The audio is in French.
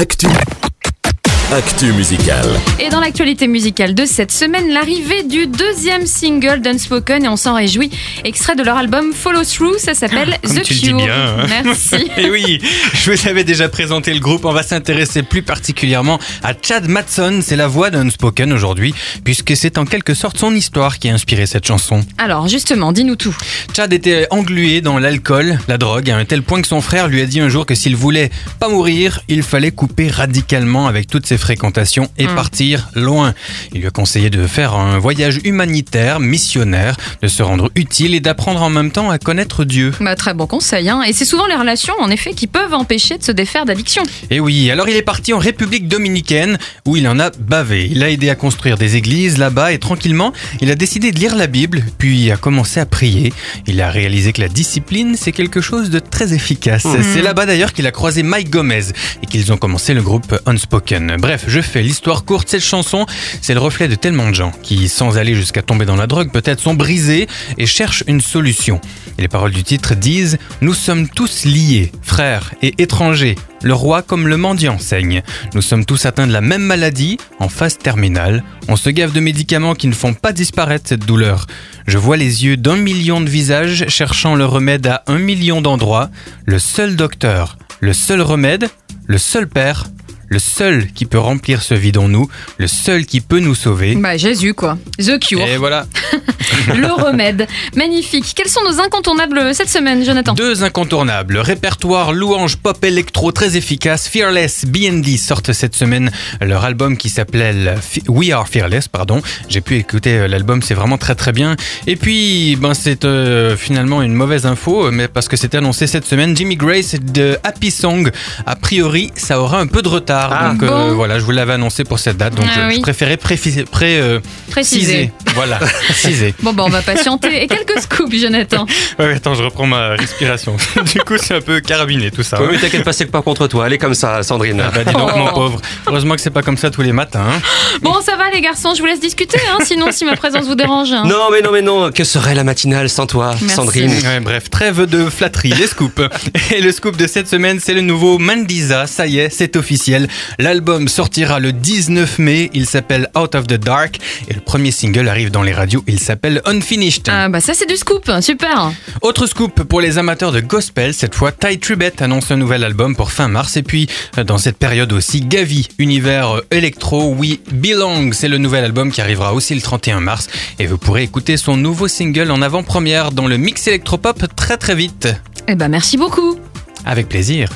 Actu. Actu musicale. Et dans l'actualité musicale de cette semaine, l'arrivée du deuxième single d'Unspoken et on s'en réjouit. Extrait de leur album Follow Through, ça s'appelle Comme The tu le dis Cure. bien, hein. Merci. Et oui, je vous avais déjà présenté le groupe. On va s'intéresser plus particulièrement à Chad Matson. C'est la voix d'Unspoken aujourd'hui, puisque c'est en quelque sorte son histoire qui a inspiré cette chanson. Alors justement, dis-nous tout. Chad était englué dans l'alcool, la drogue, à un tel point que son frère lui a dit un jour que s'il voulait pas mourir, il fallait couper radicalement avec toutes ses fréquentations et Mm. partir loin. Il lui a conseillé de faire un voyage humanitaire, missionnaire, de se rendre utile et d'apprendre en même temps à connaître Dieu. Bah, très bon conseil. Hein. Et c'est souvent les relations, en effet, qui peuvent empêcher de se défaire d'addiction. Et oui, alors il est parti en République dominicaine où il en a bavé. Il a aidé à construire des églises là-bas et tranquillement, il a décidé de lire la Bible, puis a commencé à prier. Il a réalisé que la discipline, c'est quelque chose de très efficace. C'est là-bas d'ailleurs qu'il a croisé Mike Gomez et qu'ils ont commencé le groupe Unspoken. Bref, je fais l'histoire courte. Cette chanson, c'est le reflet de tellement de gens qui, sans aller jusqu'à tomber dans la drogue, peut-être sont brisés et cherchent une solution. Les paroles du titre disent Nous sommes tous liés, frères et étrangers. Le roi comme le mendiant saigne. Nous sommes tous atteints de la même maladie, en phase terminale. On se gave de médicaments qui ne font pas disparaître cette douleur. Je vois les yeux d'un million de visages cherchant le remède à un million d'endroits. Le seul docteur, le seul remède, le seul père, le seul qui peut remplir ce vide en nous, le seul qui peut nous sauver. Bah, Jésus, quoi. The Cure, Et voilà, le remède. Magnifique. Quels sont nos incontournables cette semaine, Jonathan? Deux incontournables, répertoire louange pop électro très efficace, Fearless BND sortent cette semaine leur album qui s'appelait Fe- We Are Fearless, pardon. J'ai pu écouter euh, l'album, c'est vraiment très très bien. Et puis, ben c'est euh, finalement une mauvaise info, mais parce que c'était annoncé cette semaine, Jimmy Grace de Happy Song. A priori, ça aura un peu de retard, Ah. donc euh, Bon. voilà, je vous l'avais annoncé pour cette date, donc Ah je, oui. je préférais préciser, pré, euh, Précisé. Voilà, préciser. Bon, bah, on va patienter. Et quelques scoops, Jonathan. Ouais, attends, je reprends ma respiration. du coup, c'est un peu carabiné tout ça. hein. Oui, mais t'inquiète pas, c'est pas contre toi. Elle est comme ça, Sandrine. Ah bah dis donc Oh. mon pauvre. Heureusement que c'est pas comme ça tous les matins. hein. Bon, ça va, les garçons, je vous laisse discuter, hein, sinon, si ma présence vous dérange. hein. Non, mais non, mais non. Que serait la matinale sans toi, Merci. Sandrine? Ouais, bref, trêve de flatterie, les scoops. Et le scoop de cette semaine, c'est le nouveau Mandiza. Ça y est, c'est officiel. L'album sortira le 19 mai. Il s'appelle Out of the Dark. Et le premier single arrive dans les radios. Il s'appelle Unfinished. Ah, bah, ça, c'est du scoop. Super. Autre scoop pour les amateurs de gospel, cette fois Ty Tribbett annonce un nouvel album pour fin mars et puis euh, dans cette période aussi Gavi, univers euh, électro, We Belong, c'est le nouvel album qui arrivera aussi le 31 mars et vous pourrez écouter son nouveau single en avant-première dans le mix électropop très très vite. Eh bah, merci beaucoup. Avec plaisir.